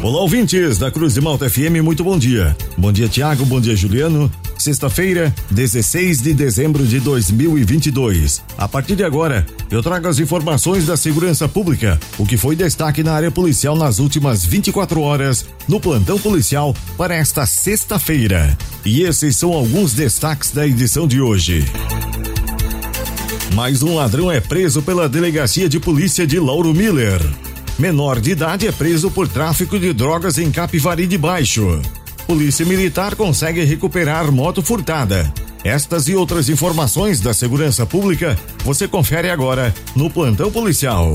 Olá, ouvintes da Cruz de Malta FM, muito bom dia. Bom dia, Tiago, bom dia, Juliano. Sexta-feira, 16 de dezembro de 2022. A partir de agora, eu trago as informações da segurança pública, o que foi destaque na área policial nas últimas 24 horas, no plantão policial para esta sexta-feira. E esses são alguns destaques da edição de hoje. Mais um ladrão é preso pela delegacia de polícia de Lauro Miller. Menor de idade é preso por tráfico de drogas em Capivari de Baixo. Polícia Militar consegue recuperar moto furtada. Estas e outras informações da segurança pública você confere agora no Plantão Policial.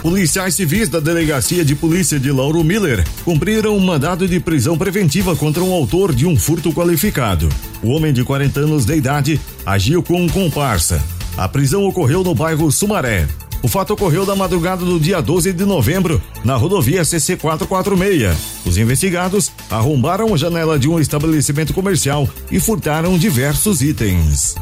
Policiais civis da Delegacia de Polícia de Lauro Miller cumpriram um mandado de prisão preventiva contra um autor de um furto qualificado. O homem de 40 anos de idade agiu com um comparsa. A prisão ocorreu no bairro Sumaré. O fato ocorreu na madrugada do dia 12 de novembro, na rodovia CC 446. Os investigados arrombaram a janela de um estabelecimento comercial e furtaram diversos itens.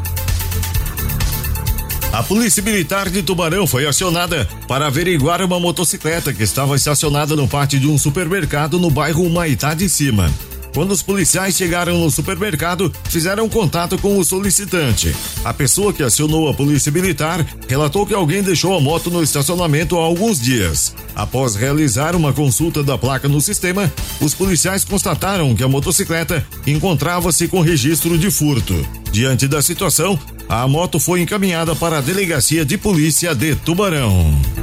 A Polícia Militar de Tubarão foi acionada para averiguar uma motocicleta que estava estacionada no pátio de um supermercado no bairro Maitá de Cima. Quando os policiais chegaram no supermercado, fizeram contato com o solicitante. A pessoa que acionou a polícia militar relatou que alguém deixou a moto no estacionamento há alguns dias. Após realizar uma consulta da placa no sistema, os policiais constataram que a motocicleta encontrava-se com registro de furto. Diante da situação, a moto foi encaminhada para a delegacia de polícia de Tubarão.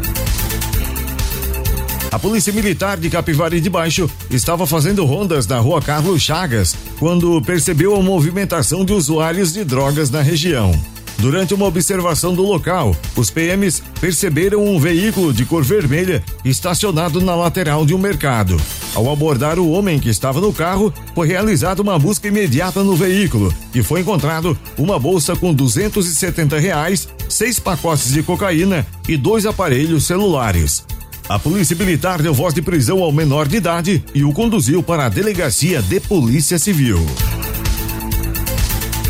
A Polícia Militar de Capivari de Baixo estava fazendo rondas na rua Carlos Chagas quando percebeu a movimentação de usuários de drogas na região. Durante uma observação do local, os PMs perceberam um veículo de cor vermelha estacionado na lateral de um mercado. Ao abordar o homem que estava no carro, foi realizada uma busca imediata no veículo e foi encontrado uma bolsa com 270 reais, seis pacotes de cocaína e dois aparelhos celulares. A polícia militar deu voz de prisão ao menor de idade e o conduziu para a delegacia de polícia civil.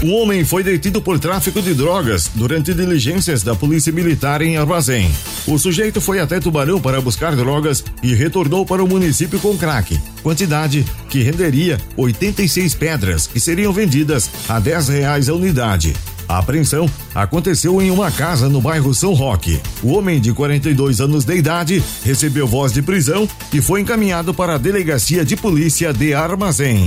Um homem foi detido por tráfico de drogas durante diligências da Polícia Militar em Armazém. O sujeito foi até Tubarão para buscar drogas e retornou para o município com crack, quantidade que renderia 86 pedras que seriam vendidas a 10 reais a unidade. A apreensão aconteceu em uma casa no bairro São Roque. O homem de 42 anos de idade recebeu voz de prisão e foi encaminhado para a delegacia de polícia de Armazém.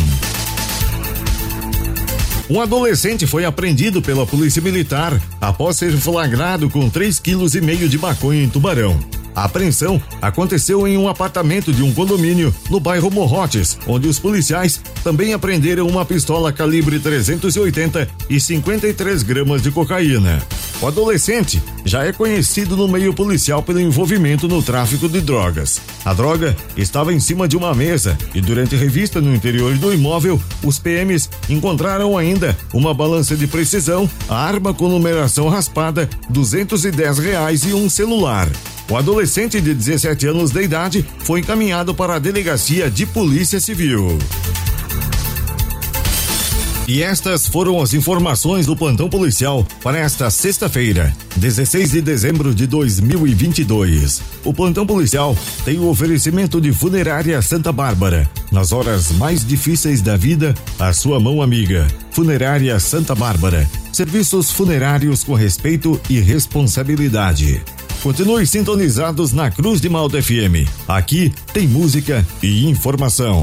Um adolescente foi apreendido pela polícia militar após ser flagrado com 3,5 kg de maconha em Tubarão. A apreensão aconteceu em um apartamento de um condomínio no bairro Morrotes, onde os policiais também apreenderam uma pistola calibre 380 e 53 gramas de cocaína. O adolescente já é conhecido no meio policial pelo envolvimento no tráfico de drogas. A droga estava em cima de uma mesa e durante revista no interior do imóvel, os PMs encontraram ainda uma balança de precisão, a arma com numeração raspada, 210 reais e um celular. O adolescente de 17 anos de idade foi encaminhado para a delegacia de Polícia Civil. E estas foram as informações do plantão policial para esta sexta-feira, 16 de dezembro de 2022. O plantão policial tem o oferecimento de Funerária Santa Bárbara. Nas horas mais difíceis da vida, a sua mão amiga. Funerária Santa Bárbara. Serviços funerários com respeito e responsabilidade. Continue sintonizados na Cruz de Malta FM. Aqui tem música e informação.